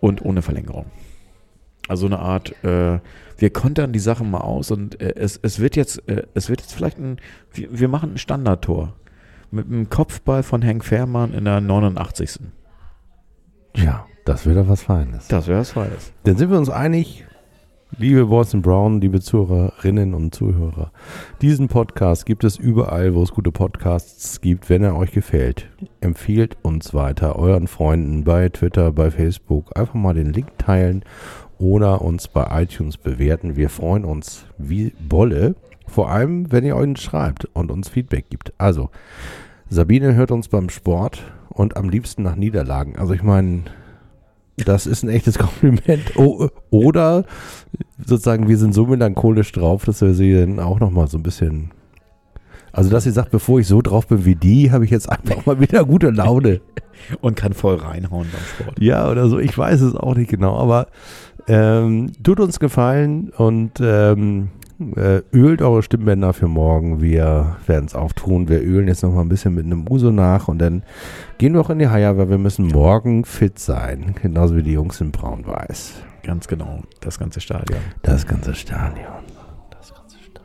und ohne Verlängerung. Also eine Art, äh, wir kontern die Sachen mal aus und äh, es, es wird jetzt, äh, es wird jetzt vielleicht ein, wir, wir machen ein Standardtor mit einem Kopfball von Hank Fährmann in der 89. Ja, das wäre doch was Feines. Das wäre es Feines. Dann sind wir uns einig, liebe Boys and Brown, liebe Zuhörerinnen und Zuhörer. Diesen Podcast gibt es überall, wo es gute Podcasts gibt. Wenn er euch gefällt, empfiehlt uns weiter euren Freunden bei Twitter, bei Facebook. Einfach mal den Link teilen oder uns bei iTunes bewerten. Wir freuen uns wie Bolle. Vor allem, wenn ihr uns schreibt und uns Feedback gibt. Also, Sabine hört uns beim Sport und am liebsten nach Niederlagen. Also ich meine, das ist ein echtes Kompliment. O oder sozusagen, wir sind so melancholisch drauf, dass wir sie dann auch nochmal so ein bisschen. Also, dass sie sagt, bevor ich so drauf bin wie die, habe ich jetzt einfach mal wieder gute Laune. Und kann voll reinhauen beim Sport. Ja, oder so. Ich weiß es auch nicht genau, aber ähm, tut uns gefallen und ähm, äh, ölt eure Stimmbänder für morgen. Wir werden es auftun. Wir ölen jetzt nochmal ein bisschen mit einem Uso nach und dann gehen wir auch in die Haie, weil wir müssen morgen fit sein. Genauso wie die Jungs in Braun-Weiß. Ganz genau, das ganze Stadion. Das ganze Stadion. Das ganze Stadion.